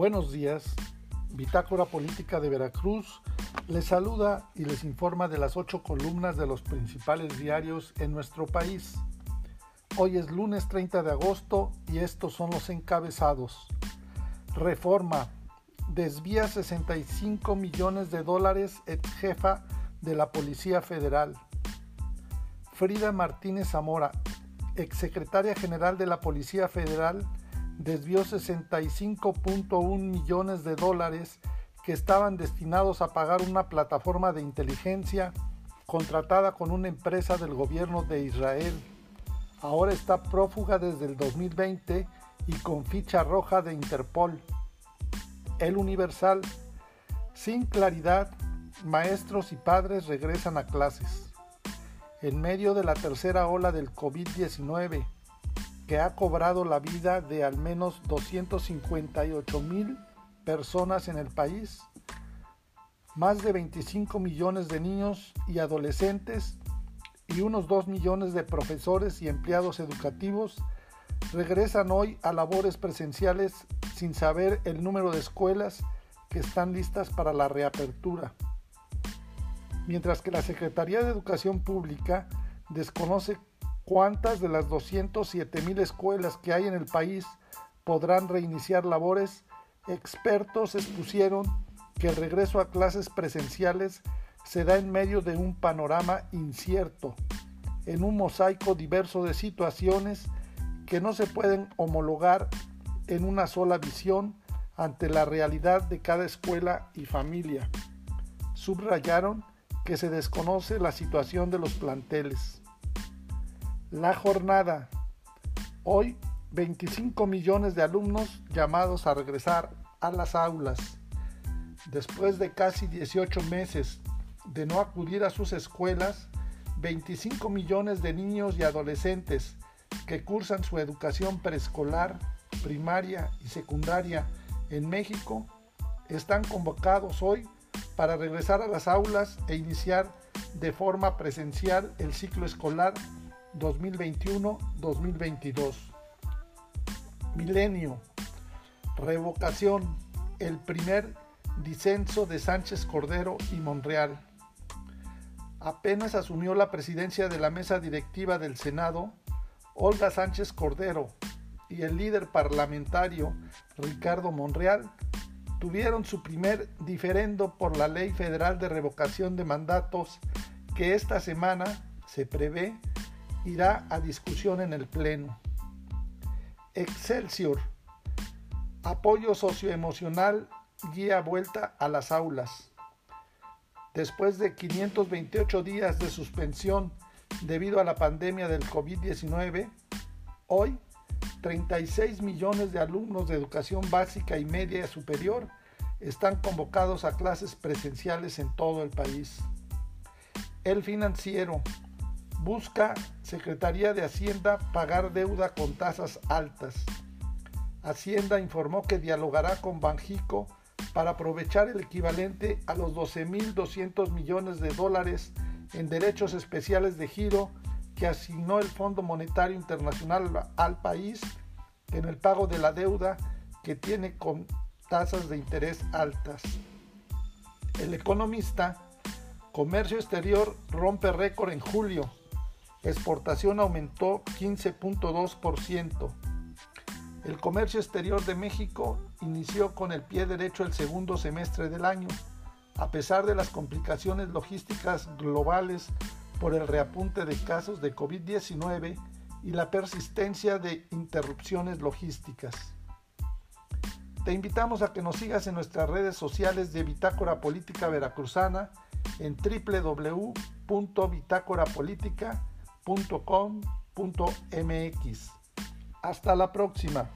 Buenos días, Bitácora Política de Veracruz les saluda y les informa de las ocho columnas de los principales diarios en nuestro país. Hoy es lunes 30 de agosto y estos son los encabezados. Reforma. Desvía 65 millones de dólares ex jefa de la Policía Federal. Frida Martínez Zamora, exsecretaria general de la Policía Federal, desvió 65.1 millones de dólares que estaban destinados a pagar una plataforma de inteligencia contratada con una empresa del gobierno de Israel. Ahora está prófuga desde el 2020 y con ficha roja de Interpol. El Universal. Sin claridad, maestros y padres regresan a clases. En medio de la tercera ola del COVID-19, que ha cobrado la vida de al menos 258 mil personas en el país, más de 25 millones de niños y adolescentes y unos 2 millones de profesores y empleados educativos regresan hoy a labores presenciales sin saber el número de escuelas que están listas para la reapertura. Mientras que la Secretaría de Educación Pública desconoce ¿Cuántas de las 207 mil escuelas que hay en el país podrán reiniciar labores? Expertos expusieron que el regreso a clases presenciales se da en medio de un panorama incierto, en un mosaico diverso de situaciones que no se pueden homologar en una sola visión ante la realidad de cada escuela y familia. Subrayaron que se desconoce la situación de los planteles. La jornada. Hoy 25 millones de alumnos llamados a regresar a las aulas. Después de casi 18 meses de no acudir a sus escuelas, 25 millones de niños y adolescentes que cursan su educación preescolar, primaria y secundaria en México están convocados hoy para regresar a las aulas e iniciar de forma presencial el ciclo escolar 2021-2022. Milenio. Revocación. El primer disenso de Sánchez Cordero y Monreal. Apenas asumió la presidencia de la mesa directiva del Senado, Olga Sánchez Cordero y el líder parlamentario Ricardo Monreal tuvieron su primer diferendo por la Ley Federal de Revocación de Mandatos que esta semana se prevé irá a discusión en el Pleno. Excelsior. Apoyo socioemocional guía vuelta a las aulas. Después de 528 días de suspensión debido a la pandemia del COVID-19, hoy 36 millones de alumnos de educación básica y media superior están convocados a clases presenciales en todo el país. El financiero Busca Secretaría de Hacienda pagar deuda con tasas altas. Hacienda informó que dialogará con Banjico para aprovechar el equivalente a los 12.200 millones de dólares en derechos especiales de giro que asignó el Fondo Monetario Internacional al país en el pago de la deuda que tiene con tasas de interés altas. El economista, comercio exterior rompe récord en julio exportación aumentó 15.2%. El comercio exterior de México inició con el pie derecho el segundo semestre del año, a pesar de las complicaciones logísticas globales por el reapunte de casos de COVID-19 y la persistencia de interrupciones logísticas. Te invitamos a que nos sigas en nuestras redes sociales de Bitácora Política Veracruzana en www.bitácorapolítica.com.mx. Hasta la próxima.